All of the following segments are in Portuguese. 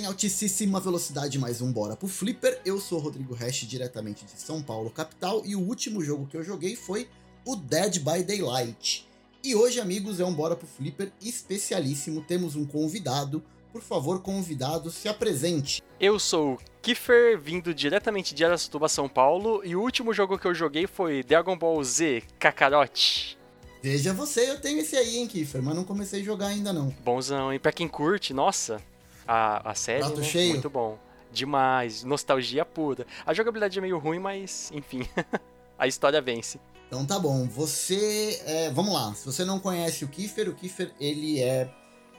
em altíssima velocidade, mais um Bora pro Flipper. Eu sou o Rodrigo Hash, diretamente de São Paulo, capital, e o último jogo que eu joguei foi o Dead by Daylight. E hoje, amigos, é um Bora pro Flipper especialíssimo. Temos um convidado. Por favor, convidado, se apresente. Eu sou o Kiefer, vindo diretamente de Aracatuba, São Paulo, e o último jogo que eu joguei foi Dragon Ball Z Kakarot. Veja você, eu tenho esse aí, hein, Kiefer, mas não comecei a jogar ainda não. Bonzão, e pra quem curte, nossa, a, a série, Prato né? cheio. muito bom. Demais, nostalgia pura. A jogabilidade é meio ruim, mas enfim, a história vence. Então tá bom, você. é, vamos lá, se você não conhece o Kiefer, o Kiefer ele é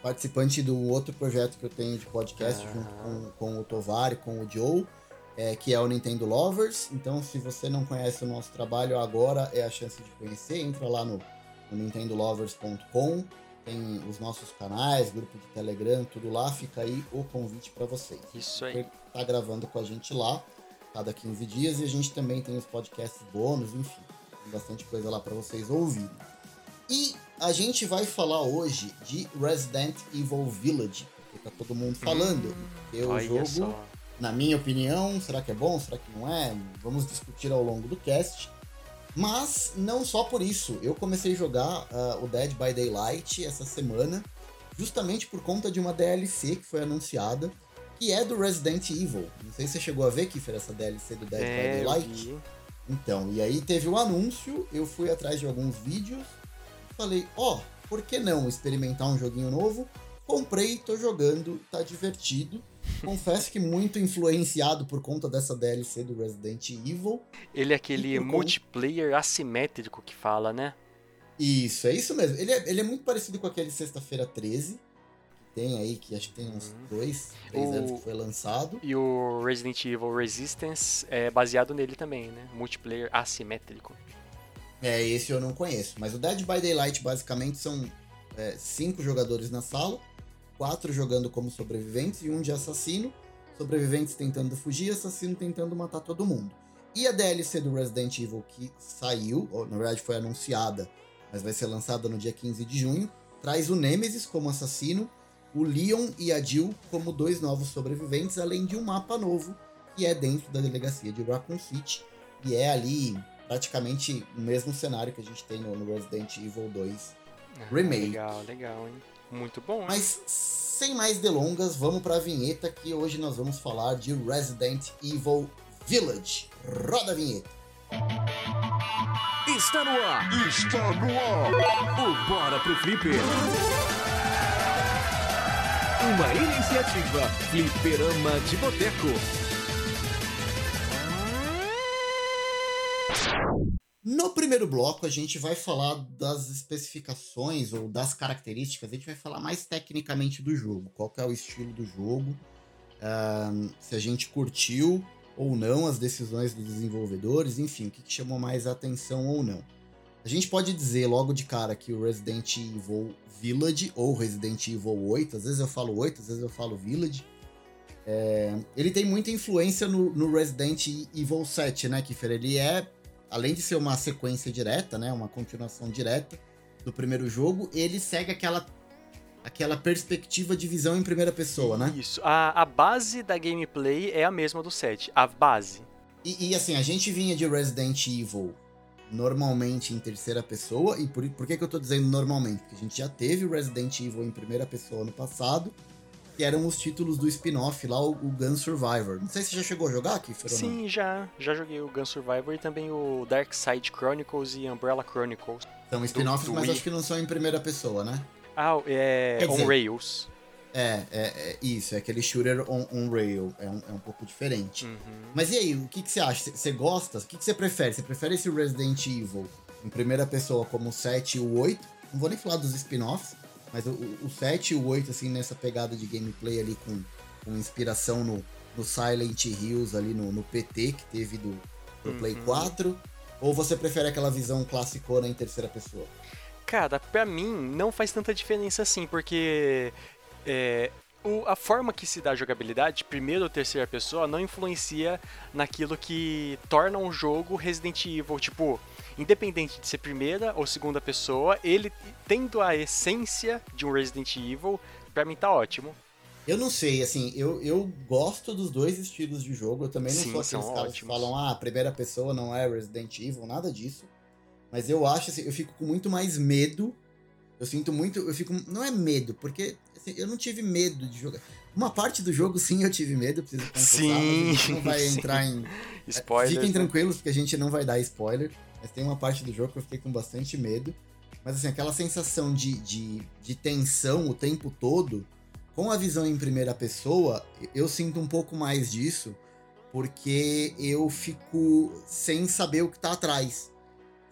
participante do outro projeto que eu tenho de podcast Ah. junto com, com o Tovar e com o Joe, é, que é o Nintendo Lovers. Então, se você não conhece o nosso trabalho, agora é a chance de conhecer. Entra lá no, no nintendolovers.com, tem os nossos canais, grupo de Telegram, tudo lá. Fica aí o convite para vocês. Isso aí. Tá gravando com a gente lá, cada 15 dias, e a gente também tem os podcasts bônus, enfim, tem bastante coisa lá para vocês ouvirem. E a gente vai falar hoje de Resident Evil Village, porque tá todo mundo falando. porque o jogo, só. na minha opinião, será que é bom, será que não é? Vamos discutir ao longo do cast. Mas não só por isso, eu comecei a jogar ah, o Dead by Daylight essa semana, justamente por conta de uma DLC que foi anunciada, que é do Resident Evil. Não sei se você chegou a ver, Kiffer, essa DLC do Dead by É, eu Daylight. Então, e aí teve o anúncio, eu fui atrás de alguns vídeos, falei, ó, por que não experimentar um joguinho novo? Comprei, tô jogando, tá divertido. Confesso que muito influenciado por conta dessa DLC do Resident Evil. Ele é aquele multiplayer assimétrico que fala, né? Isso, é isso mesmo. Ele é, ele é muito parecido com aquele Sexta-feira 13, que tem aí, que acho que tem uns Uhum. dois, três O- anos que foi lançado. E o Resident Evil Resistance é baseado nele também, né? Multiplayer assimétrico. É, esse eu não conheço. Mas o Dead by Daylight, basicamente, são é, cinco jogadores na sala, quatro jogando como sobreviventes e um de assassino. Sobreviventes tentando fugir, assassino tentando matar todo mundo. E a DLC do Resident Evil que saiu, ou na verdade foi anunciada, mas vai ser lançada no dia 15 de junho, traz o Nemesis como assassino, o Leon e a Jill como dois novos sobreviventes, além de um mapa novo que é dentro da delegacia de Raccoon City e é ali praticamente o mesmo cenário que a gente tem no, Resident Evil 2. Ah, Remake. Legal, legal, hein? Muito bom, hein? Mas sem mais delongas, vamos para a vinheta que hoje nós vamos falar de Resident Evil Village. Roda a vinheta. Está no ar. Está no ar. O Bora pro Flipper. Uma iniciativa Flipperama de Boteco. No primeiro bloco, a gente vai falar das especificações ou das características, a gente vai falar mais tecnicamente do jogo, qual é o estilo do jogo, ahn, se a gente curtiu ou não as decisões dos desenvolvedores, enfim, o que, que chamou mais atenção ou não. A gente pode dizer logo de cara que o Resident Evil Village ou Resident Evil 8, às vezes eu falo 8, às vezes eu falo Village, é, ele tem muita influência no, no Resident Evil 7, né, Kiffer? Ele é além de ser uma sequência direta, né, uma continuação direta do primeiro jogo, ele segue aquela aquela perspectiva de visão em primeira pessoa, né? Isso. A, a base da gameplay é a mesma do 7. A base. E, e, assim, a gente vinha de Resident Evil normalmente em terceira pessoa, e por, por que, que eu tô dizendo normalmente? Porque a gente já teve o Resident Evil em primeira pessoa no passado, que eram os títulos do spin-off lá, o, o Gun Survivor. Não sei se você já chegou a jogar aqui? Sim, já. Já joguei o Gun Survivor e também o Dark Side Chronicles e Umbrella Chronicles. São spin-offs, mas Wii. acho que não são em primeira pessoa, né? Ah, é Quer dizer- On Rails. É, é, é isso, é aquele shooter on, on rail, é um, é um pouco diferente. Uhum. Mas e aí, o que, que você acha? Você- Você gosta? O que, que você prefere? Você prefere esse Resident Evil em primeira pessoa como o 7 e o 8? Não vou nem falar dos spin-offs, mas o, o, o 7 e o 8, assim, nessa pegada de gameplay ali com, com inspiração no, no Silent Hills ali no, no PT que teve do, do Play Uhum. 4? Ou você prefere aquela visão classicona em terceira pessoa? Cara, pra mim não faz tanta diferença assim, porque é, o- a forma que se dá a jogabilidade, primeira ou terceira pessoa, não influencia naquilo que torna um jogo Resident Evil. Tipo, independente de ser primeira ou segunda pessoa, ele tendo a essência de um Resident Evil, pra mim tá ótimo. Eu não sei, assim, eu, eu gosto dos dois estilos de jogo. Eu também não Sim, sou aqueles caras que falam, ah, a primeira pessoa não é Resident Evil, nada disso. Mas eu acho, assim, eu fico com muito mais medo. Eu sinto muito, eu fico, não é medo, porque assim, eu não tive medo de jogar. Uma parte do jogo, sim, eu tive medo, preciso confessar, Sim, não vai entrar em Spoilers. Fiquem né? tranquilos, porque a gente não vai dar spoiler. Mas tem uma parte do jogo que eu fiquei com bastante medo. Mas assim, aquela sensação de, de, de tensão o tempo todo, com a visão em primeira pessoa, eu sinto um pouco mais disso, porque eu fico sem saber o que tá atrás.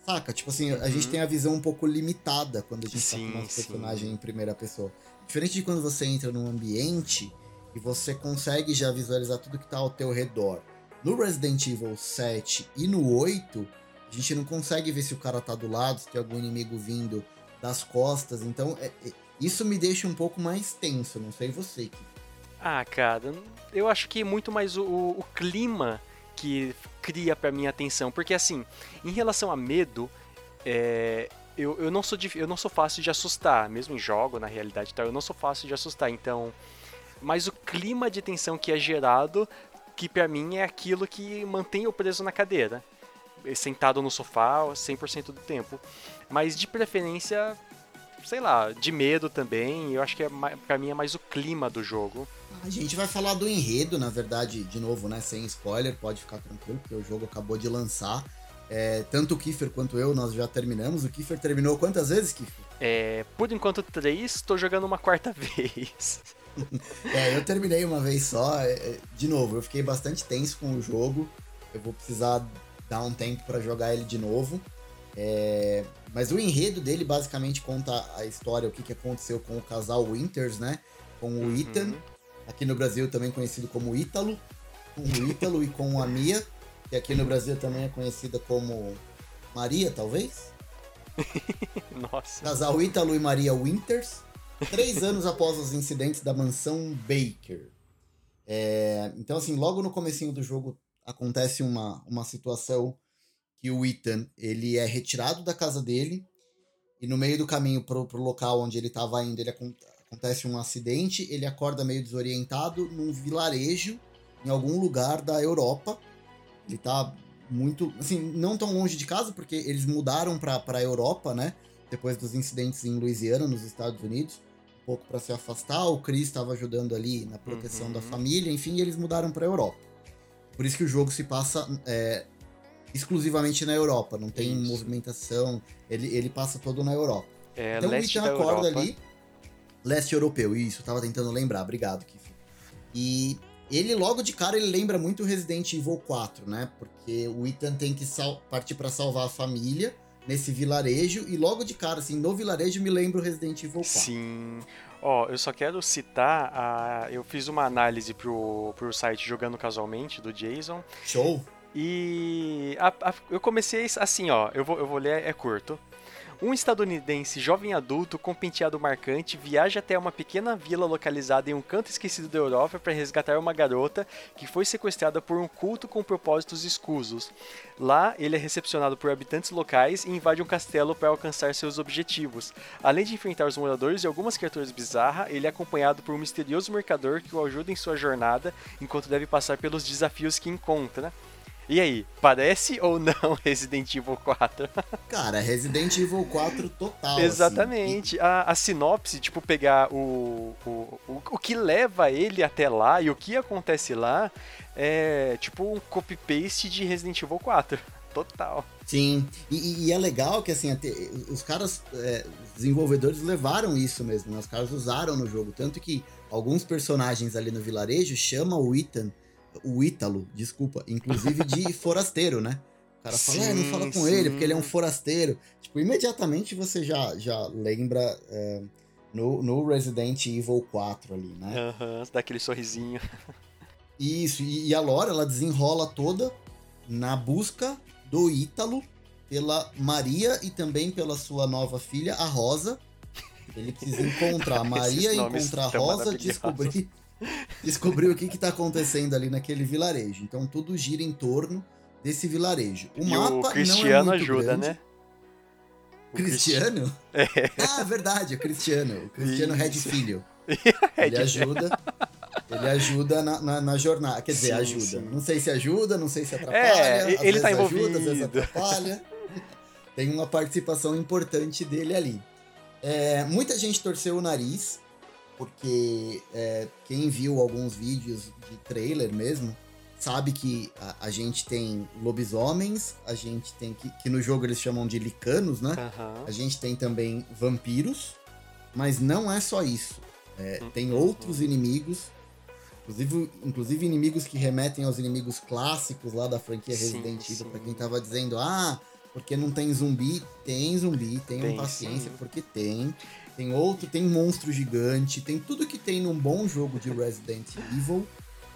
Saca? Tipo assim, a Uhum. gente tem a visão um pouco limitada quando a gente tá Sim, com nosso sim. personagem em primeira pessoa. Diferente de quando você entra num ambiente e você consegue já visualizar tudo que tá ao teu redor. No Resident Evil 7 e no 8, a gente não consegue ver se o cara tá do lado, se tem algum inimigo vindo das costas. Então, é- é- isso me deixa um pouco mais tenso. Não sei você. Kiko. Ah, cara, eu acho que muito mais o, o clima que cria pra mim atenção. Porque assim, em relação a medo, é, eu, eu, não sou eu não sou fácil de assustar, mesmo em jogo, na realidade, tal, eu não sou fácil de assustar. Então, mas o clima de tensão que é gerado, que pra mim é aquilo que mantém eu preso na cadeira. Sentado no sofá 100% do tempo. Mas de preferência, sei lá, de medo também. Eu acho que é, pra mim é mais o clima do jogo. A gente vai falar do enredo, na verdade, de novo, né? Sem spoiler, pode ficar tranquilo, porque o jogo acabou de lançar. É, tanto o Kiefer quanto eu, nós já terminamos. O Kiefer terminou quantas vezes, Kiefer? É, por enquanto, três, tô jogando uma quarta vez. É, eu terminei uma vez só. é, é, De novo, eu fiquei bastante tenso com o jogo. Eu vou precisar dar um tempo pra jogar ele de novo. É, Mas o enredo dele basicamente conta a história, o que, que aconteceu com o casal Winters, né? Com o Ethan, aqui no Brasil também conhecido como Ítalo. Com o Ítalo e com a Mia, que aqui no Brasil também é conhecida como Maria, talvez? Nossa. Casal Ítalo e Maria Winters, três anos após os incidentes da mansão Baker. É, então, assim, logo no comecinho do jogo acontece uma, uma situação que o Ethan, ele é retirado da casa dele e no meio do caminho pro, pro local onde ele estava indo, ele acon- acontece um acidente, ele acorda meio desorientado num vilarejo em algum lugar da Europa. Ele tá muito, assim, não tão longe de casa, porque eles mudaram pra, pra Europa, né? Depois dos incidentes em Louisiana, nos Estados Unidos, um pouco para se afastar. O Chris estava ajudando ali na proteção Uhum. da família, enfim, eles mudaram pra Europa. Por isso que o jogo se passa é, exclusivamente na Europa, não tem Isso. movimentação, ele, ele passa todo na Europa. É, então o leste Ethan da acorda Europa. ali. Leste europeu, isso, tava tentando lembrar, obrigado, Kiff. E ele logo de cara ele lembra muito Resident Evil 4, né? Porque o Ethan tem que partir pra salvar a família nesse vilarejo e logo de cara assim, no vilarejo me lembra o Resident Evil 4. Sim. Ó, eu só quero citar a. Eu fiz uma análise pro, pro site Jogando Casualmente, do Jason. Show? E a- a- eu comecei assim, ó. Eu vou, eu vou ler, é curto. Um estadunidense jovem adulto com penteado marcante viaja até uma pequena vila localizada em um canto esquecido da Europa para resgatar uma garota que foi sequestrada por um culto com propósitos escusos. Lá, ele é recepcionado por habitantes locais e invade um castelo para alcançar seus objetivos. Além de enfrentar os moradores e algumas criaturas bizarras, ele é acompanhado por um misterioso mercador que o ajuda em sua jornada enquanto deve passar pelos desafios que encontra. E aí, parece ou não Resident Evil 4? Cara, Resident Evil 4 total. assim. Exatamente. A, a sinopse, tipo, pegar o, o, o, o que leva ele até lá e o que acontece lá é tipo um copy-paste de Resident Evil 4. Total. Sim, e, e é legal que assim, os caras, é, os desenvolvedores levaram isso mesmo, né? Os caras usaram no jogo, tanto que alguns personagens ali no vilarejo chamam o Ethan, o Ítalo, desculpa, inclusive de forasteiro, né? O cara fala, é, não Sim, fala com sim. ele, porque ele é um forasteiro. Tipo, imediatamente você já, já lembra é, no, no Resident Evil 4 ali, né? Aham, dá aquele sorrisinho. Isso, e, e a Laura, ela desenrola toda na busca do Ítalo pela Maria e também pela sua nova filha, a Rosa. Ele precisa encontrar a Maria, encontrar a Rosa, descobrir, descobrir o que está acontecendo ali naquele vilarejo. Então tudo gira em torno desse vilarejo. O e mapa o não é Cristiano muito ajuda, grande. né? O Cristiano? É. Ah, verdade, o Cristiano. O Cristiano Red. Filho. Ele ajuda. Ele ajuda na, na, na jornada. Quer dizer, Sim, ajuda. sim. Não sei se ajuda, não sei se atrapalha. É, ele vezes tá ajuda, às vezes envolvido. atrapalha. Tem uma participação importante dele ali. É, muita gente torceu o nariz, porque é, quem viu alguns vídeos de trailer mesmo, sabe que a, a gente tem lobisomens, a gente tem que, que no jogo eles chamam de licanos, né? Aham. A gente tem também vampiros, mas não é só isso. É, Uhum. tem outros inimigos, inclusive, inclusive inimigos que remetem aos inimigos clássicos lá da franquia Sim, Resident Evil, pra quem tava dizendo, ah, porque não tem zumbi? Tem zumbi, tenham Tem, paciência, sim. porque tem. Tem outro, tem monstro gigante, tem tudo que tem num bom jogo de Resident Evil,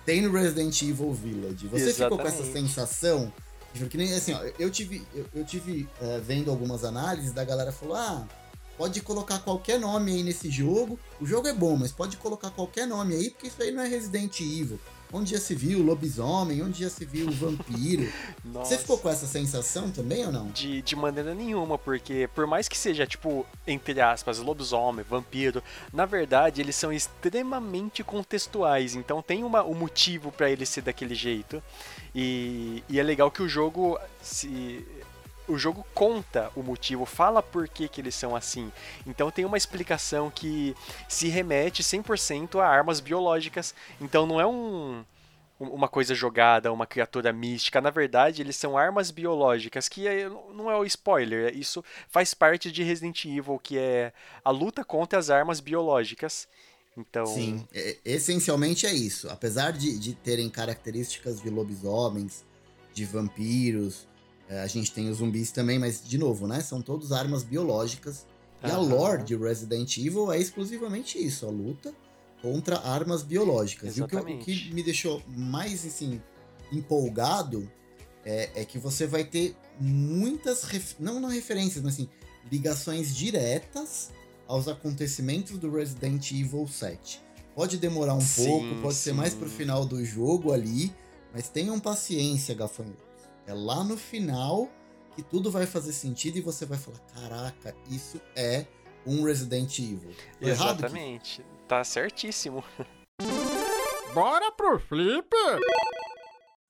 tem no Resident Evil Village. Você ficou com essa Exatamente. sensação? Porque nem assim, ó, eu tive, eu, eu tive eh, vendo algumas análises da galera falou: ah, pode colocar qualquer nome aí nesse jogo. O jogo é bom, mas pode colocar qualquer nome aí, porque isso aí não é Resident Evil. Onde já se viu o lobisomem, onde já se viu o vampiro. Você ficou com essa sensação também ou não? De, de maneira nenhuma, porque por mais que seja, tipo, entre aspas, lobisomem, vampiro, na verdade eles são extremamente contextuais, então tem uma, um motivo pra ele ser daquele jeito. E, e é legal que o jogo se. O jogo conta o motivo, fala por que, que eles são assim. Então tem uma explicação que se remete 100% a armas biológicas. Então não é um, uma coisa jogada, uma criatura mística. Na verdade, eles são armas biológicas, que é- não é o spoiler. Isso faz parte de Resident Evil, que é a luta contra as armas biológicas. Então, Sim, é- essencialmente é isso. Apesar de, de terem características de lobisomens, de vampiros, é, a gente tem os zumbis também, mas, de novo, né? São todos armas biológicas. E a lore de Resident Evil é exclusivamente isso, a luta contra armas biológicas. E o que, o que Exatamente. me deixou mais, assim, empolgado é, é que você vai ter muitas, ref- não, não referências, mas assim, ligações diretas aos acontecimentos do Resident Evil 7. Pode demorar um Sim, pouco, pode ser mais sim. pro final do jogo ali, mas tenham paciência, gafanhotos. É lá no final que tudo vai fazer sentido e você vai falar: caraca, isso é um Resident Evil. Errado, Kiko? exatamente. Tá certíssimo. Bora pro flip!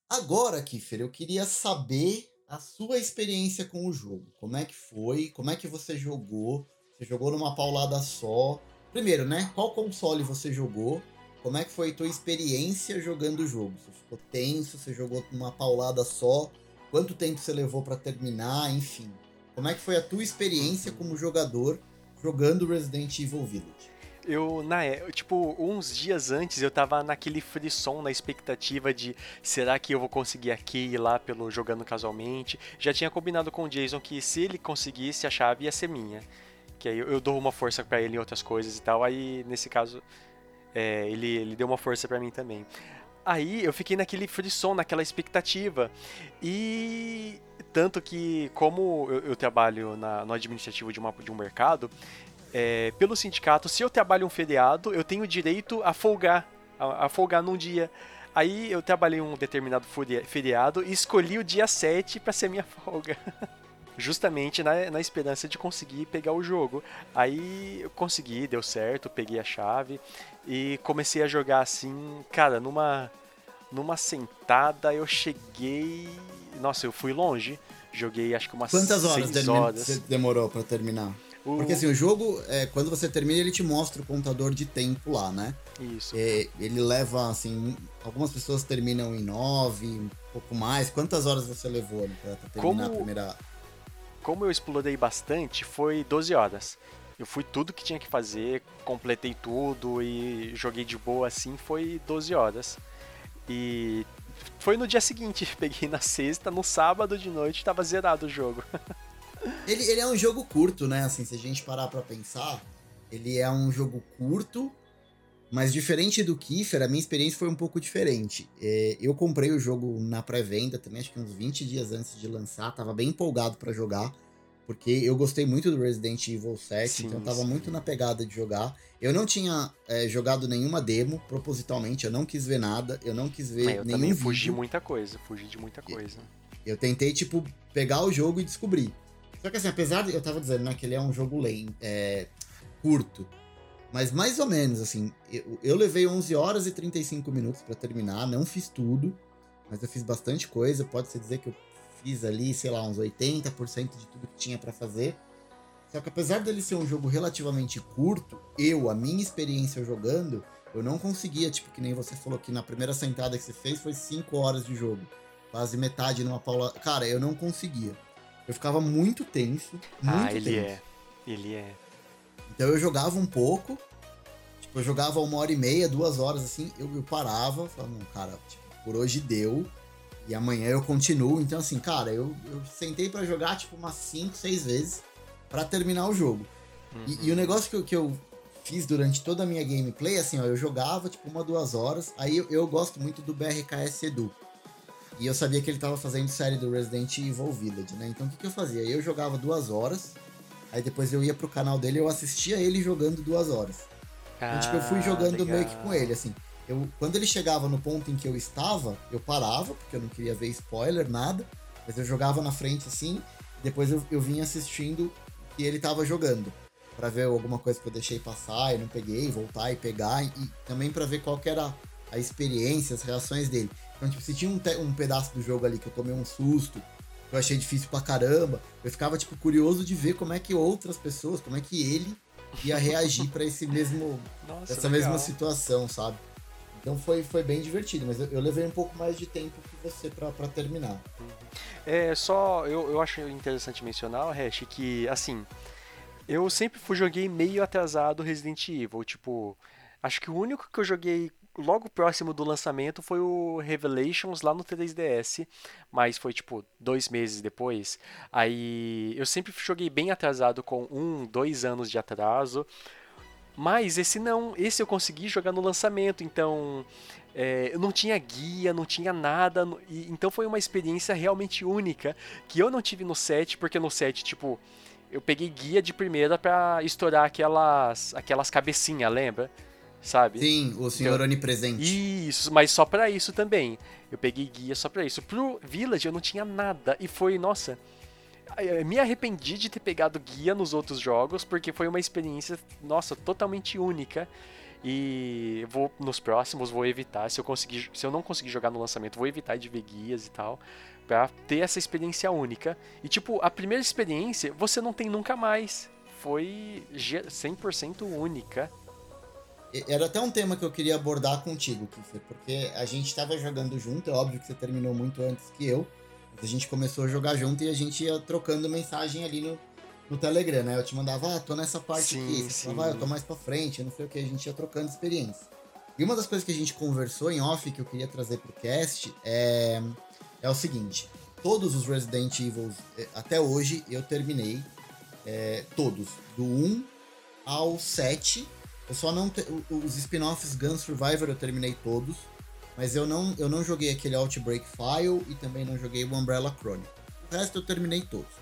Agora, Kiffer, eu queria saber a sua experiência com o jogo. Como é que foi? Como é que você jogou? Você jogou numa paulada só? Primeiro, né? Qual console você jogou? Como é que foi a tua experiência jogando o jogo? Você ficou tenso? Você jogou numa paulada só? Quanto tempo você levou pra terminar? Enfim. Como é que foi a tua experiência como jogador jogando Resident Evil Village? Eu, na, é- tipo, uns dias antes eu tava naquele frisson, na expectativa de será que eu vou conseguir aqui ir lá pelo jogando casualmente. Já tinha combinado com o Jason que se ele conseguisse a chave ia ser minha. Que aí eu, eu dou uma força pra ele em outras coisas e tal. Aí nesse caso é, ele, ele deu uma força pra mim também. Aí eu fiquei naquele frisson, naquela expectativa. E tanto que, como eu, eu trabalho na- no administrativo de, uma, de um mercado, é, pelo sindicato, se eu trabalho um feriado, eu tenho direito a folgar, a, a folgar num dia. Aí eu trabalhei um determinado feriado e escolhi o dia 7 para ser minha folga. Justamente na, na esperança de conseguir pegar o jogo. Aí eu consegui, deu certo, peguei a chave e comecei a jogar assim, cara, numa numa sentada eu cheguei, nossa, eu fui longe. Joguei acho que umas Quantas horas, seis horas. você demorou pra terminar? O- Porque assim, o jogo, é, quando você termina, ele te mostra o contador de tempo lá, né? Isso. É, ele leva, assim, algumas pessoas terminam em nove, um pouco mais. Quantas horas você levou pra, pra terminar Como- a primeira... como eu explorei bastante, foi 12 horas. Eu fui tudo que tinha que fazer, completei tudo e joguei de boa assim, foi 12 horas. E foi no dia seguinte, peguei na sexta, no sábado de noite tava zerado o jogo. Ele, ele é um jogo curto, né? Assim, se a gente parar pra pensar, ele é um jogo curto, mas diferente do Kiefer, a minha experiência foi um pouco diferente. É, eu comprei o jogo na pré-venda também, acho que uns 20 dias antes de lançar, tava bem empolgado pra jogar, porque eu gostei muito do Resident Evil 7, Sim, então tava sim. muito na pegada de jogar. Eu não tinha é, jogado nenhuma demo, propositalmente, eu não quis ver nada, eu não quis ver É, eu nenhum também vídeo. fugi muita coisa, fugi de muita coisa. Eu tentei, tipo, pegar o jogo e descobrir. Só que assim, apesar de eu tava dizendo, né, que ele é um jogo lento, é, curto, Mas mais ou menos, assim, eu, eu levei 11 horas e 35 minutos para terminar, não fiz tudo, mas eu fiz bastante coisa. Pode-se dizer que eu fiz ali, sei lá, uns 80% de tudo que tinha para fazer. Só que apesar dele ser um jogo relativamente curto, eu, a minha experiência jogando, eu não conseguia, tipo, que nem você falou que na primeira sentada que você fez foi 5 horas de jogo. Quase metade numa paula. Cara, eu não conseguia. Eu ficava muito tenso. Muito ah, ele tenso. é. Ele é. Então eu jogava um pouco. Tipo, eu jogava uma hora e meia, duas horas assim, eu, eu parava, falava, não, cara, tipo, por hoje deu. E amanhã eu continuo. Então, assim, cara, eu, eu sentei para jogar, tipo, umas 5, 6 vezes para terminar o jogo. Uhum. E, e, o negócio que eu, que eu fiz durante toda a minha gameplay, assim, ó, eu jogava, tipo, uma, duas horas. Aí eu, eu gosto muito do BRKS Edu. E eu sabia que ele tava fazendo série do Resident Evil Village, né? Então o que, que eu fazia? Eu jogava duas horas, aí depois eu ia pro canal dele e eu assistia ele jogando duas horas. Então, tipo, eu fui ah, jogando legal. meio que com ele, assim. Eu, quando ele chegava no ponto em que eu estava, eu parava, porque eu não queria ver spoiler, nada. Mas eu jogava na frente assim, depois eu, eu vinha assistindo e ele tava jogando. para ver alguma coisa que eu deixei passar e não peguei, voltar e pegar. E, e também para ver qual que era a experiência, as reações dele. Então, tipo, se tinha um, um pedaço do jogo ali que eu tomei um susto, eu achei difícil pra caramba, eu ficava, tipo, curioso de ver como é que outras pessoas, como é que ele ia reagir para esse mesmo. Nossa, essa legal. mesma situação, sabe? Então foi, foi bem divertido, mas eu, eu levei um pouco mais de tempo que você para terminar. É, só eu, eu acho interessante mencionar, Hash, que assim, eu sempre fui joguei meio atrasado Resident Evil, tipo, acho que o único que eu joguei logo próximo do lançamento foi o Revelations lá no 3DS, mas foi tipo dois meses depois. Aí eu sempre joguei bem atrasado com um, dois anos de atraso. Mas esse não, esse eu consegui jogar no lançamento, então é, eu não tinha guia, não tinha nada, e, então foi uma experiência realmente única que eu não tive no set, porque no set, tipo, eu peguei guia de primeira para estourar aquelas, aquelas cabecinhas, lembra? Sabe? Sim, o senhor então, onipresente. Isso, mas só para isso também. Eu peguei guia só para isso. Pro Village eu não tinha nada e foi, nossa, me arrependi de ter pegado guia nos outros jogos porque foi uma experiência, nossa, totalmente única. E vou nos próximos vou evitar, se eu conseguir, se eu não conseguir jogar no lançamento, vou evitar de ver guias e tal, para ter essa experiência única. E tipo, a primeira experiência você não tem nunca mais. Foi 100% única era até um tema que eu queria abordar contigo, Kiffer, porque a gente estava jogando junto, é óbvio que você terminou muito antes que eu, mas a gente começou a jogar junto e a gente ia trocando mensagem ali no, no Telegram, né? Eu te mandava, ah, tô nessa parte sim, aqui, você falava, ah, eu tô mais pra frente, não sei o que, a gente ia trocando experiência. E uma das coisas que a gente conversou em off que eu queria trazer pro cast é, é o seguinte: todos os Resident Evil, eh, até hoje, eu terminei é, todos, do 1 ao 7 eu só não. Te... Os spin-offs Gun Survivor eu terminei todos. Mas eu não, eu não joguei aquele Outbreak File e também não joguei o Umbrella Chronicle. O resto eu terminei todos.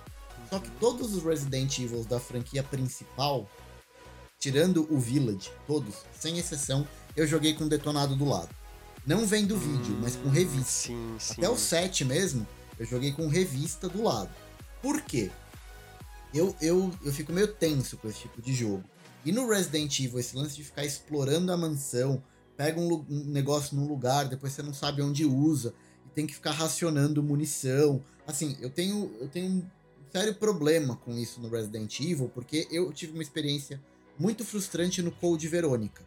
Só que todos os Resident Evil da franquia principal, tirando o Village, todos, sem exceção, eu joguei com detonado do lado. Não vem do hum, vídeo, mas com revista. Sim, sim. Até o 7 mesmo, eu joguei com revista do lado. Por quê? Eu, eu, eu fico meio tenso com esse tipo de jogo. E no Resident Evil, esse lance de ficar explorando a mansão, pega um, um negócio num lugar, depois você não sabe onde usa, e tem que ficar racionando munição. Assim, eu tenho, eu tenho um sério problema com isso no Resident Evil, porque eu tive uma experiência muito frustrante no Code Verônica.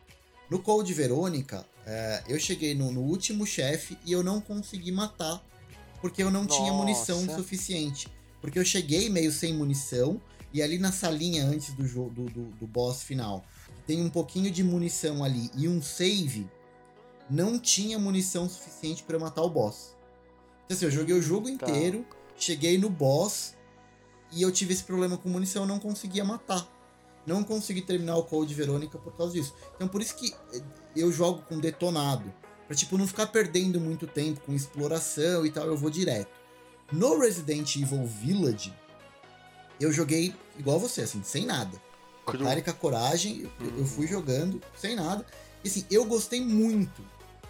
No Code Verônica, é, eu cheguei no, no último chefe e eu não consegui matar, porque eu não Nossa. tinha munição suficiente. Porque eu cheguei meio sem munição, e ali na salinha antes do, jogo, do, do, do boss final, tem um pouquinho de munição ali e um save, não tinha munição suficiente para matar o boss. Então assim, eu joguei o jogo tá. inteiro, cheguei no boss e eu tive esse problema com munição, eu não conseguia matar. Não consegui terminar o Code Verônica por causa disso. Então por isso que eh, eu jogo com detonado. Pra tipo não ficar perdendo muito tempo com exploração e tal, eu vou direto. No Resident Evil Village, eu joguei igual você, assim, sem nada. Com a cara e com a coragem, eu, eu fui jogando sem nada. E assim, eu gostei muito.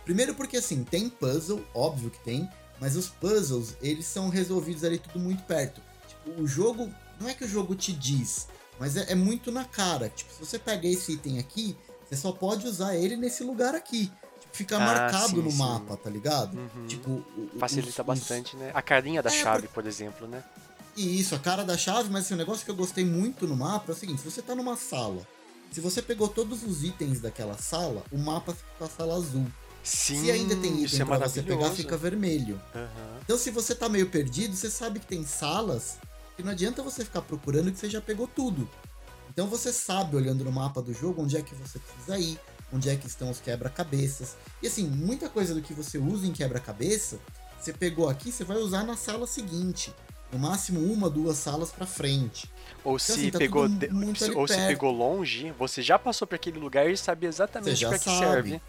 Primeiro porque, assim, tem puzzle, óbvio que tem, mas os puzzles, eles são resolvidos ali tudo muito perto. Tipo, o jogo, não é que o jogo te diz, mas é, é muito na cara. Tipo, se você pega esse item aqui, você só pode usar ele nesse lugar aqui. Tipo, fica Ah, marcado sim, no sim. mapa, tá ligado? Uhum. Tipo, Facilita os- os- bastante, né? A carinha da É, chave, por exemplo, né? E isso, a cara da chave, mas assim, o negócio que eu gostei muito no mapa é o seguinte: se você tá numa sala, se você pegou todos os itens daquela sala, o mapa fica com a sala azul. Sim, se ainda tem item é pra você pegar, fica vermelho. Aham. Então, se você tá meio perdido, você sabe que tem salas que não adianta você ficar procurando que você já pegou tudo. Então, você sabe, olhando no mapa do jogo, onde é que você precisa ir, onde é que estão os quebra-cabeças. E assim, muita coisa do que você usa em quebra-cabeça, você pegou aqui, você vai usar na sala seguinte. No máximo uma, duas salas pra frente. Ou Então, se assim, tá pegou de- ou se pegou longe, você já passou por aquele lugar e sabe exatamente pra que serve.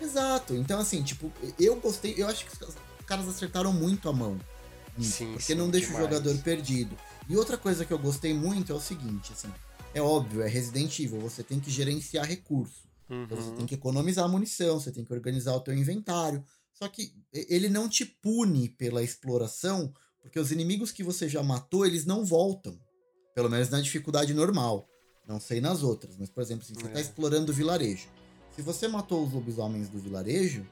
Exato. Então, assim, tipo, eu gostei, eu acho que os caras acertaram muito a mão. Sim, porque sim, não deixa demais. o jogador perdido. E outra coisa que eu gostei muito é o seguinte, assim, é óbvio, é Resident Evil, você tem que gerenciar recurso. Então você Uhum. tem que economizar munição, você tem que organizar o teu inventário. Só que ele não te pune pela exploração, porque os inimigos que você já matou, eles não voltam. Pelo menos na dificuldade normal. Não sei nas outras, mas por exemplo, se você É. tá explorando o vilarejo. Se você matou os lobisomens do vilarejo,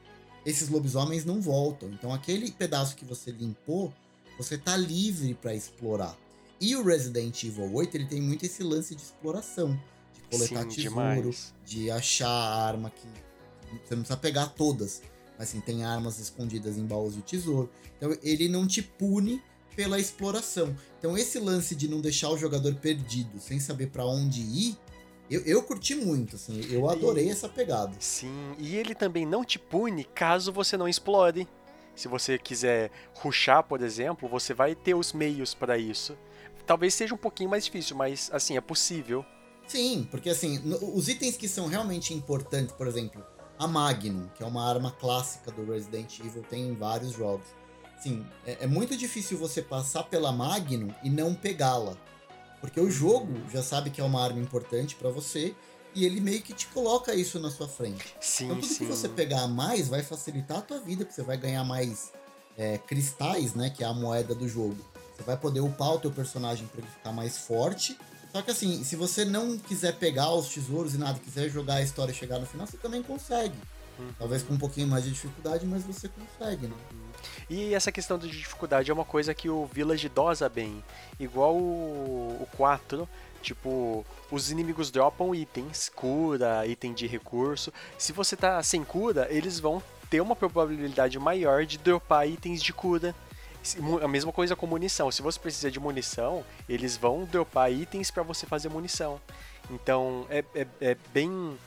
esses lobisomens não voltam. Então aquele pedaço que você limpou, você tá livre para explorar. E o Resident Evil 8, ele tem muito esse lance de exploração, de coletar Sim, tesouro, demais. de achar a arma que você não precisa pegar todas, mas assim, tem armas escondidas em baús de tesouro. Então ele não te pune pela exploração. Então esse lance de não deixar o jogador perdido, sem saber pra onde ir, eu, eu curti muito, assim, eu adorei essa pegada. Sim, e ele também não te pune caso você não explore. Se você quiser ruxar, por exemplo, você vai ter os meios para isso. Talvez seja um pouquinho mais difícil, mas assim, é possível. Sim, porque assim, no- os itens que são realmente importantes, por exemplo, a Magnum, que é uma arma clássica do Resident Evil, tem em vários jogos. Sim, é, é muito difícil você passar pela Magnum e não pegá-la. Porque o jogo já sabe que é uma arma importante pra você e ele meio que te coloca isso na sua frente. Sim, Então tudo sim. que você pegar a mais vai facilitar a tua vida, porque você vai ganhar mais é, cristais, né? Que é a moeda do jogo. Você vai poder upar o teu personagem para ele ficar mais forte. Só que assim, se você não quiser pegar os tesouros e nada, quiser jogar a história e chegar no final, você também consegue. Uhum. Talvez com um pouquinho mais de dificuldade, mas você consegue, né? E essa questão de dificuldade é uma coisa que o Village dosa bem. Igual o, o 4, tipo, os inimigos dropam itens, cura, item de recurso. Se você tá sem cura, eles vão ter uma probabilidade maior de dropar itens de cura. A mesma coisa com munição. Se você precisa de munição, eles vão dropar itens para você fazer munição. Então é, é, é bem.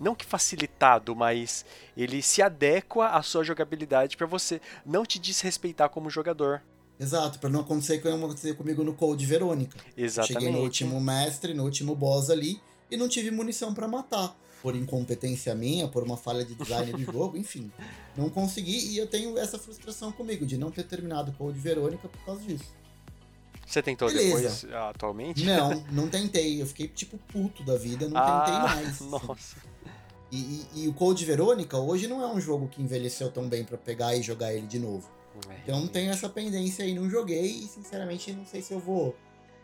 Não que facilitado, mas ele se adequa à sua jogabilidade para você não te desrespeitar como jogador. Exato, pra não acontecer como aconteceu comigo no Code Verônica. Exatamente. Cheguei no último mestre, no último boss ali, e não tive munição pra matar. Por incompetência minha, por uma falha de design de jogo, enfim. Não consegui e eu tenho essa frustração comigo de não ter terminado o Code Verônica por causa disso. Você tentou Beleza. depois, atualmente? Não, não tentei. Eu fiquei tipo puto da vida, não ah, tentei mais. Nossa. E, e- e o Code Verônica hoje não é um jogo que envelheceu tão bem pra pegar e jogar ele de novo. Então tenho essa pendência aí, não joguei e sinceramente não sei se eu vou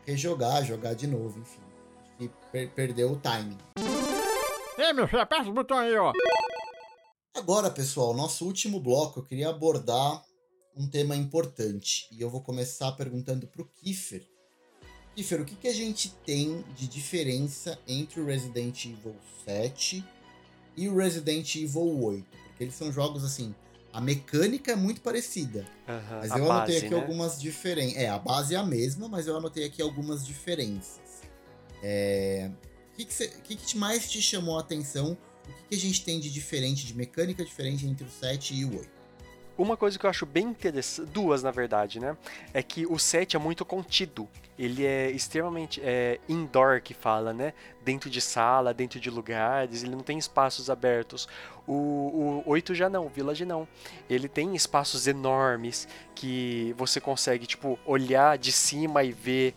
rejogar, jogar de novo, enfim. Acho que per- perdeu o timing. Ei, meu filho, aperta o botão aí, ó. Agora, pessoal, nosso último bloco, eu queria abordar um tema importante. E eu vou começar perguntando pro Kiefer. Kiefer, o que, que a gente tem de diferença entre o Resident Evil 7 e o Resident Evil 8? Porque eles são jogos assim. A mecânica é muito parecida. Aham, Mas eu anotei base, aqui né? algumas diferenças. É, a base é a mesma, mas eu anotei aqui algumas diferenças. É, que, que, cê- que que mais te chamou a atenção? O que, que a gente tem de diferente, de mecânica diferente entre o 7 e o 8? Uma coisa que eu acho bem interessante, duas na verdade, né? É que o set é muito contido. Ele é extremamente é, indoor, que fala, né? Dentro de sala, dentro de lugares, ele não tem espaços abertos. O, o 8 já não, o Village não. Ele tem espaços enormes que você consegue, tipo, olhar de cima e ver,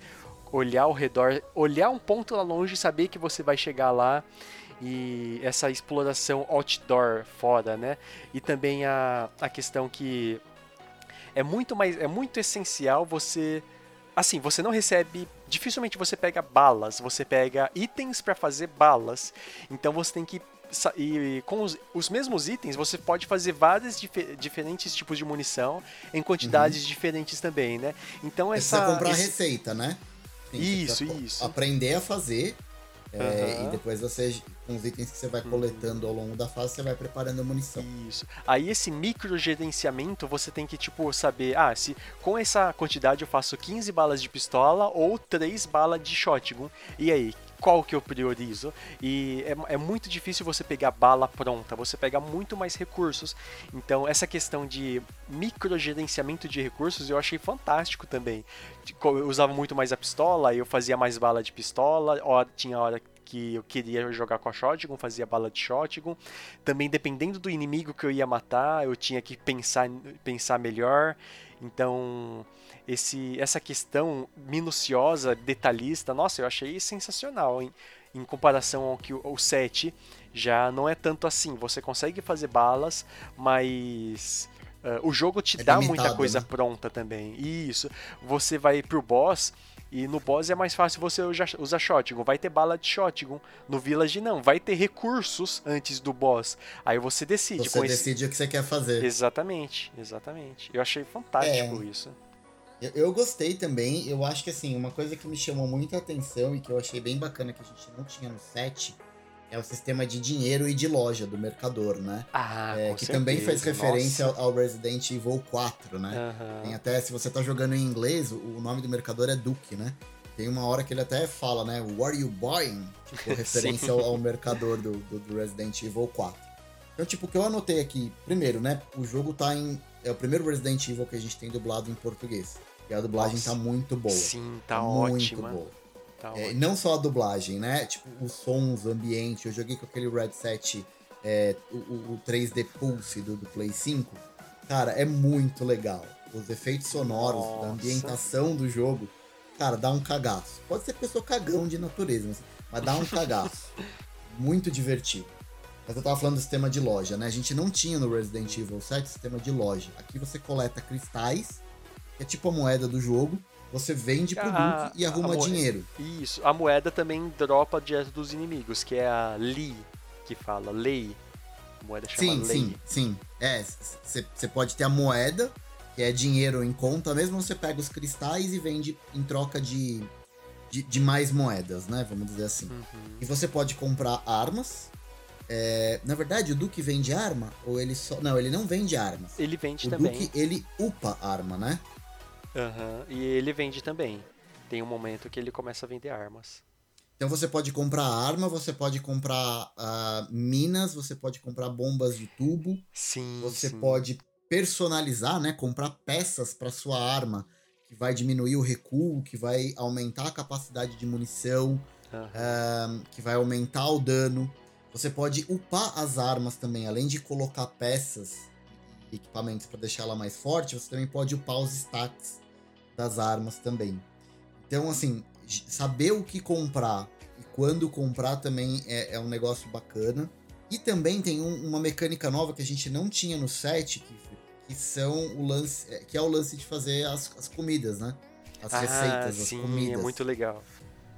olhar ao redor, olhar um ponto lá longe e saber que você vai chegar lá. E essa exploração outdoor fora, né? E também a, a questão que é muito mais é muito essencial você assim, você não recebe, dificilmente você pega balas, você pega itens para fazer balas. Então você tem que e com os, os mesmos itens você pode fazer vários dife- diferentes tipos de munição em quantidades diferentes também, né? Então essa comprar esse- receita, né? Isso, co- isso. Aprender a fazer. é. Uhum. e depois você, com os itens que você vai coletando ao longo da fase, você vai preparando a munição. Isso. Aí esse micro gerenciamento você tem que tipo saber, ah, se com essa quantidade eu faço 15 balas de pistola ou 3 balas de shotgun. E aí, qual que eu priorizo? E é, é muito difícil você pegar bala pronta, você pega muito mais recursos. Então, essa questão de micro gerenciamento de recursos eu achei fantástico também. Co- Eu usava muito mais a pistola, eu fazia mais bala de pistola, tinha hora que eu queria jogar com a shotgun, fazia bala de shotgun. Também dependendo do inimigo que eu ia matar, eu tinha que pensar, pensar melhor. Então, esse, essa questão minuciosa, detalhista, nossa, eu achei sensacional, hein? Em comparação ao que o, o 7 já não é tanto assim. Você consegue fazer balas, mas ah, o jogo te É dá limitado, muita coisa né? pronta também. Isso. Você vai pro boss e no boss é mais fácil você usar, shotgun. Vai ter bala de shotgun. No village não. Vai ter recursos antes do boss. Aí você decide. Você com esse- decide o que você quer fazer. Exatamente, exatamente. Eu achei fantástico É. isso. Eu, eu gostei também. Eu acho que assim, uma coisa que me chamou muita atenção e que eu achei bem bacana que a gente não tinha no set é o sistema de dinheiro e de loja do mercador, né? Ah, É, que certeza. também faz referência Nossa. ao, Resident Evil 4, né? Aham. Tem até, se você tá jogando em inglês, o, o nome do mercador é Duke, né? Tem uma hora que ele até fala, né? What are you buying? Tipo, referência ao, ao mercador do, do, do Resident Evil 4. Então, tipo, o que eu anotei aqui, primeiro, né? O jogo tá em. É o primeiro Resident Evil que a gente tem dublado em português. E a dublagem Nossa. tá muito boa. Sim, tá muito ótima. boa. Tá É, ótima. não só a dublagem, né? Tipo, os sons, o ambiente. Eu joguei com aquele Red 7, é, o, o- o 3D Pulse do, do Play 5. Cara, é muito legal. Os efeitos sonoros, a Nossa. ambientação do jogo. Cara, dá um cagaço. Pode ser que eu sou cagão de natureza, mas, mas dá um cagaço. muito divertido. Mas eu tava falando do sistema de loja, né? A gente não tinha no Resident Evil 7 sistema de loja. Aqui você coleta cristais, é tipo a moeda do jogo. Você vende pro Ah, Duke e a arruma moeda. dinheiro. Isso. A moeda também dropa direto dos inimigos, que é a Li, que fala. Lei. A moeda chama Sim, Lei. sim, sim. É, você pode ter a moeda, que é dinheiro em conta mesmo, você pega os cristais e vende em troca de, de, de mais moedas, né? Vamos dizer assim. Uhum. E você pode comprar armas. É, na verdade, o Duque vende arma? Ou ele só. Não, ele não vende armas. Ele vende O também. Duque, ele upa arma, né? Aham, E ele vende também. Tem um momento que ele começa a vender armas. Então você pode comprar arma, você pode comprar ah, minas, você pode comprar bombas de tubo. Sim. Você sim. pode personalizar, né? Comprar peças para sua arma que vai diminuir o recuo, que vai aumentar a capacidade de munição, Aham. ahn, que vai aumentar o dano. Você pode upar as armas também, além de colocar peças e equipamentos para deixar ela mais forte, você também pode upar os stats das armas também. Então, assim, saber o que comprar e quando comprar também é, é um negócio bacana. E também tem um- uma mecânica nova que a gente não tinha no set, que, que são o lance, é, que é o lance de fazer as, as comidas, né? As ah, receitas, sim, as comidas. é muito legal.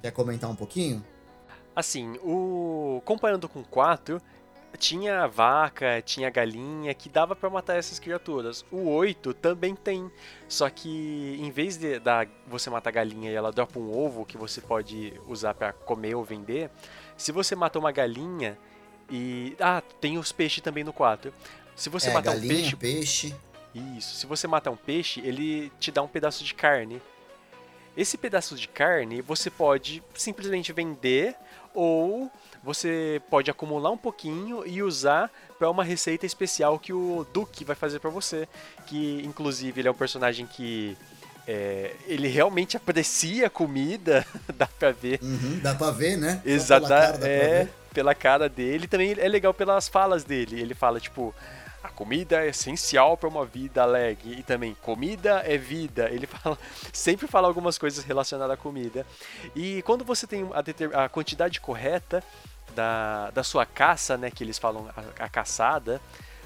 Quer comentar um pouquinho? Assim, o comparando com o 4, tinha vaca, tinha galinha que dava pra matar essas criaturas. O 8 também tem, só que em vez de da você matar a galinha e ela dropa um ovo que você pode usar pra comer ou vender, se você matar uma galinha e ah, tem os peixes também no 4. Se você é, matar galinha, um peixe, peixe. isso. Se você matar um peixe, ele te dá um pedaço de carne. Esse pedaço de carne você pode simplesmente vender ou você pode acumular um pouquinho e usar para uma receita especial que o Duke vai fazer para você. Que inclusive ele é um personagem que é, ele realmente aprecia a comida, dá pra ver. Uhum, dá pra ver, né? Pra é, pela cara dele. Também é legal pelas falas dele. Ele fala, tipo, comida é essencial para uma vida alegre. E também, comida é vida. Ele fala, sempre fala algumas coisas relacionadas à comida. E quando você tem a, a quantidade correta da, da sua caça, né, que eles falam a, a caçada,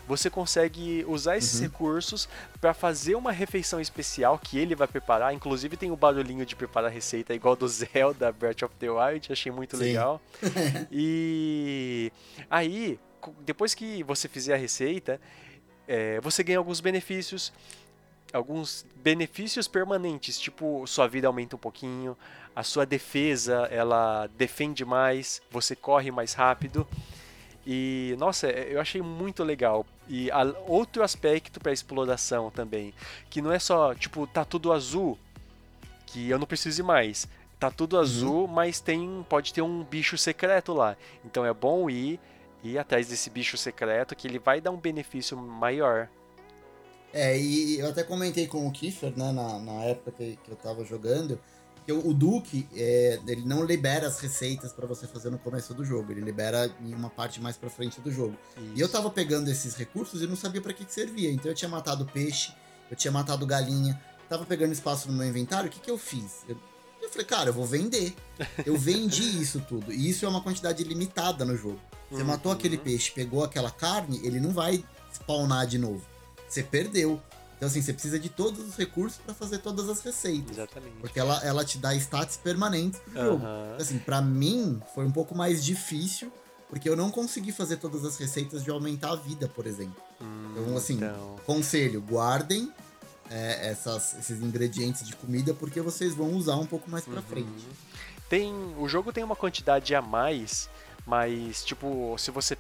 você consegue usar esses Uhum. recursos para fazer uma refeição especial que ele vai preparar. Inclusive tem o barulhinho de preparar receita igual do Zelda Breath of the Wild, achei muito Sim. legal. e aí, depois que você fizer a receita, é, você ganha alguns benefícios. Alguns benefícios permanentes, tipo sua vida aumenta um pouquinho, a sua defesa ela defende mais, você corre mais rápido. E nossa, é- eu achei muito legal. E a- outro aspecto para exploração também, que não é só tipo tá tudo azul, que eu não preciso ir mais. Tá tudo azul, mas tem pode ter um bicho secreto lá. Então é bom ir ir atrás desse bicho secreto que ele vai dar um benefício maior. É, e eu até comentei com o Kiefer, né, na, na época que, que eu tava jogando, que o, o Duke, é, ele não libera as receitas pra você fazer no começo do jogo, ele libera em uma parte mais pra frente do jogo. E eu tava pegando esses recursos e não sabia pra que, que servia, então eu tinha matado peixe, eu tinha matado galinha, tava pegando espaço no meu inventário, o que que eu fiz? Eu, eu falei, cara, eu vou vender. Eu vendi isso tudo, e isso é uma quantidade limitada no jogo. Você Uhum. matou aquele peixe, pegou aquela carne, ele não vai spawnar de novo. Você perdeu. Então, assim, você precisa de todos os recursos pra fazer todas as receitas. Exatamente. Porque ela, ela te dá stats permanentes pro jogo. Aham. Assim, pra mim, foi um pouco mais difícil, porque eu não consegui fazer todas as receitas de aumentar a vida, por exemplo. Então, assim, Então, Conselho, guardem é, essas- esses ingredientes de comida, porque vocês vão usar um pouco mais pra Uhum. frente. Tem, o jogo tem uma quantidade a mais, mas tipo, se você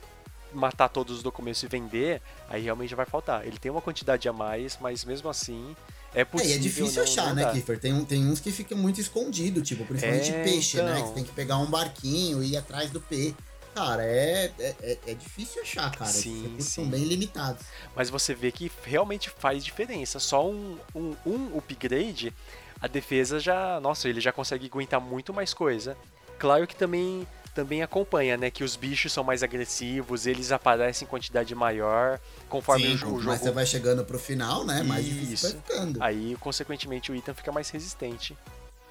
matar todos do começo e vender, aí realmente vai faltar. Ele tem uma quantidade a mais, mas mesmo assim é É, possível. e é difícil não- achar, não né. Kiffer? Tem, tem uns que ficam muito escondidos, tipo, principalmente É, peixe, né? então. Que você tem que pegar um barquinho e ir atrás do P. Cara, é, é, é- é difícil achar, cara. Sim, sim. são bem limitados. Mas você vê que realmente faz diferença. Só um, um, um upgrade, a defesa já. Nossa, ele já consegue aguentar muito mais coisa. Claro que também, também acompanha, né? Que os bichos são mais agressivos, eles aparecem em quantidade maior, conforme Sim, o, jo- o mas jogo. você vai chegando pro final, né? Mais difícil Isso. vai ficando. Aí, consequentemente, o item fica mais resistente.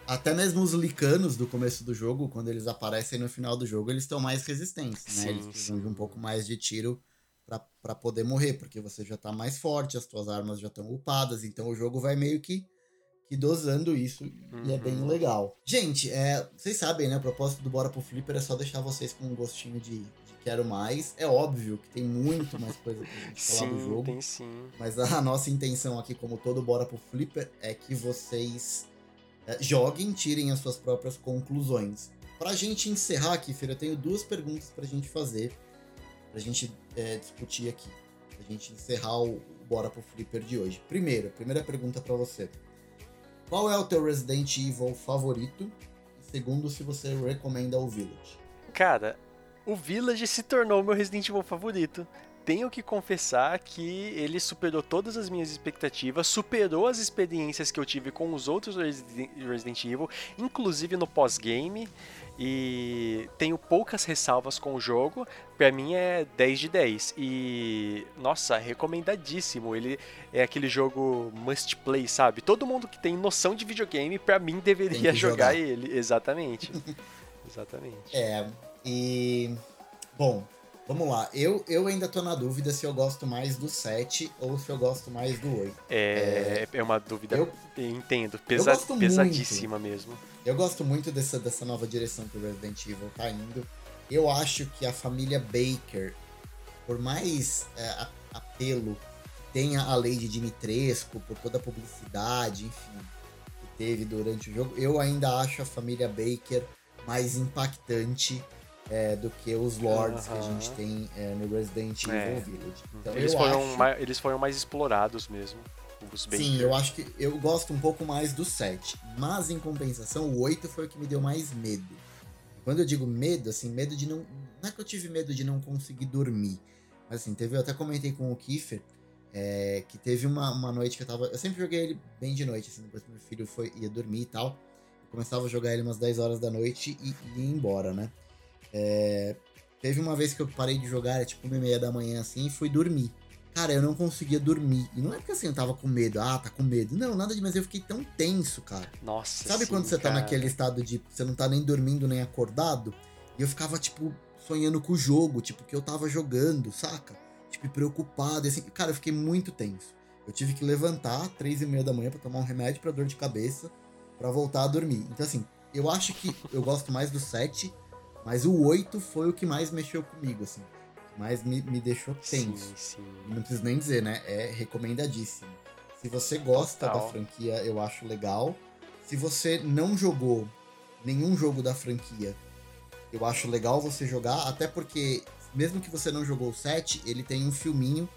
Até mesmo os licanos do começo do jogo, quando eles aparecem no final do jogo, eles estão mais resistentes, né? Sim, eles precisam sim. de um pouco mais de tiro pra poder morrer, porque você já tá mais forte, as tuas armas já estão upadas, então o jogo vai meio que, que dosando isso e é bem Uhum. legal. Gente, é, vocês sabem, né? O propósito do Bora pro Flipper é só deixar vocês com um gostinho de, de quero mais. É óbvio que tem muito mais coisa pra gente falar do Sim, jogo. tem sim. Mas a nossa intenção aqui, como todo Bora pro Flipper, é que vocês joguem, tirem as suas próprias conclusões. Pra gente encerrar aqui, Feira, eu tenho duas perguntas pra gente fazer, pra gente é, discutir aqui. Pra gente encerrar o, Bora pro Flipper de hoje. Primeiro, primeira pergunta pra você. Qual é o teu Resident Evil favorito? E segundo, se você recomenda o Village. Cara, o Village se tornou meu Resident Evil favorito. Tenho que confessar que ele superou todas as minhas expectativas, superou as experiências que eu tive com os outros Residen- Resident Evil, inclusive no pós-game. E tenho poucas ressalvas com o jogo. Pra mim é 10 de 10. E, nossa, recomendadíssimo. Ele é aquele jogo must play, sabe? Todo mundo que tem noção de videogame, pra mim, deveria jogar jogar. ele. Exatamente. Exatamente. É, e. Bom, vamos lá. Eu, eu ainda tô na dúvida se eu gosto mais do 7 ou se eu gosto mais do 8. É, é uma dúvida, eu- entendo, pesa- muito. pesadíssima mesmo. Eu gosto muito dessa, dessa nova direção que o Resident Evil tá indo. Eu acho que a família Baker, por mais é, apelo que tenha a lei de Dimitrescu, por toda a publicidade, enfim, que teve durante o jogo, eu ainda acho a família Baker mais impactante é, do que os lords que a gente tem é, no Resident Evil É. Village. Então, eles, foram acho... ma- eles foram mais explorados mesmo, os Sim, eu acho que eu gosto um pouco mais do 7. Mas em compensação, o 8 foi o que me deu mais medo. Quando eu digo medo, assim, medo de não. Não é que eu tive medo de não conseguir dormir. Mas assim, teve, eu até comentei com o Kiefer é, que teve uma, uma noite que eu tava. Eu sempre joguei ele bem de noite, assim, depois que meu filho foi, ia dormir e tal. Eu começava a jogar ele umas 10 horas da noite e, e ia embora, né? É, teve uma vez que eu parei de jogar, era tipo uma e meia da manhã assim, e fui dormir. Cara, eu não conseguia dormir. E não é porque assim, eu tava com medo, ah, tá com medo. Não, nada de, mas eu fiquei tão tenso, cara. Nossa, Sabe sim, quando você tá cara. naquele estado de você não tá nem dormindo nem acordado? E eu ficava, tipo, sonhando com o jogo, tipo, que eu tava jogando, saca? Tipo, tipo, preocupado. E assim, cara, eu fiquei muito tenso. Eu tive que levantar três e meia da manhã para tomar um remédio para dor de cabeça para voltar a dormir. Então, assim, eu acho que eu gosto mais do 7, mas o 8 foi o que mais mexeu comigo, assim. Mais me, me deixou tenso. Sim, sim. Não preciso nem dizer, né? É recomendadíssimo. Se você gosta Total. da franquia, eu acho legal. Se você não jogou nenhum jogo da franquia, eu acho legal você jogar, até porque, mesmo que você não jogou o 7, ele tem um filminho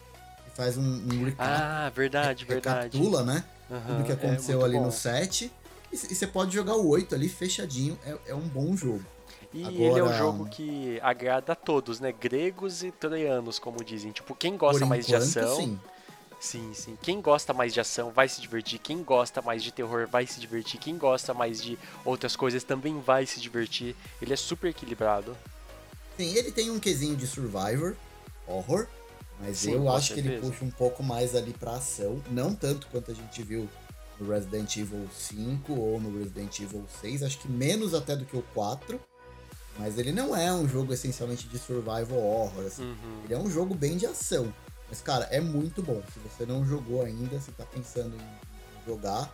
que faz um, um recap, Ah, verdade, verdade. recapitula, né? Aham, Tudo que é aconteceu muito ali bom. no 7. E, e você pode jogar o 8 ali fechadinho, é, é um bom jogo. E ele é um Agora- jogo que agrada a todos, né? Gregos e troianos, como dizem. Tipo, quem gosta mais de ação. sim. Sim, sim. Quem gosta mais de ação vai se divertir. Quem gosta mais de terror vai se divertir. Quem gosta mais de outras coisas também vai se divertir. Ele é super equilibrado. Sim, ele tem um quesinho de survivor, horror, mas Sim, eu acho que ele certeza. puxa um pouco mais ali pra ação, não tanto quanto a gente viu no Resident Evil 5 ou no Resident Evil 6, acho que menos até do que o 4, mas ele não é um jogo essencialmente de survival horror, assim. Uhum. Ele é um jogo bem de ação. Mas, cara, é muito bom. Se você não jogou ainda, se tá pensando em jogar,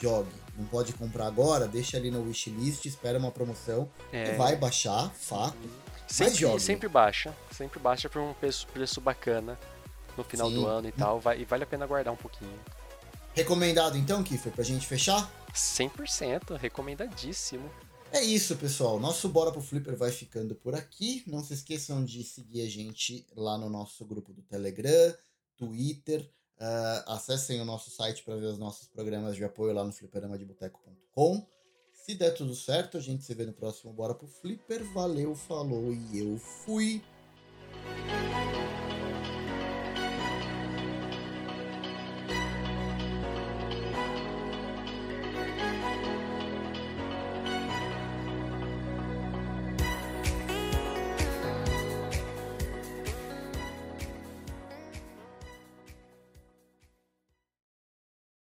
jogue. Não pode comprar agora, deixa ali no wishlist, espera uma promoção. É, Vai baixar, fato. sempre, jogue. sempre baixa. Sempre baixa por um preço, preço bacana no final Sim. do ano e tal. Vai, e vale a pena guardar um pouquinho. Recomendado então, Kiffer, pra gente fechar? 100%, recomendadíssimo. É isso, pessoal. Nosso Bora pro Flipper vai ficando por aqui. Não se esqueçam de seguir a gente lá no nosso grupo do Telegram, Twitter. Ah, acessem o nosso site para ver os nossos programas de apoio lá no fliperamadeboteco.com. Se der tudo certo, a gente se vê no próximo Bora pro Flipper. Valeu, falou e eu fui.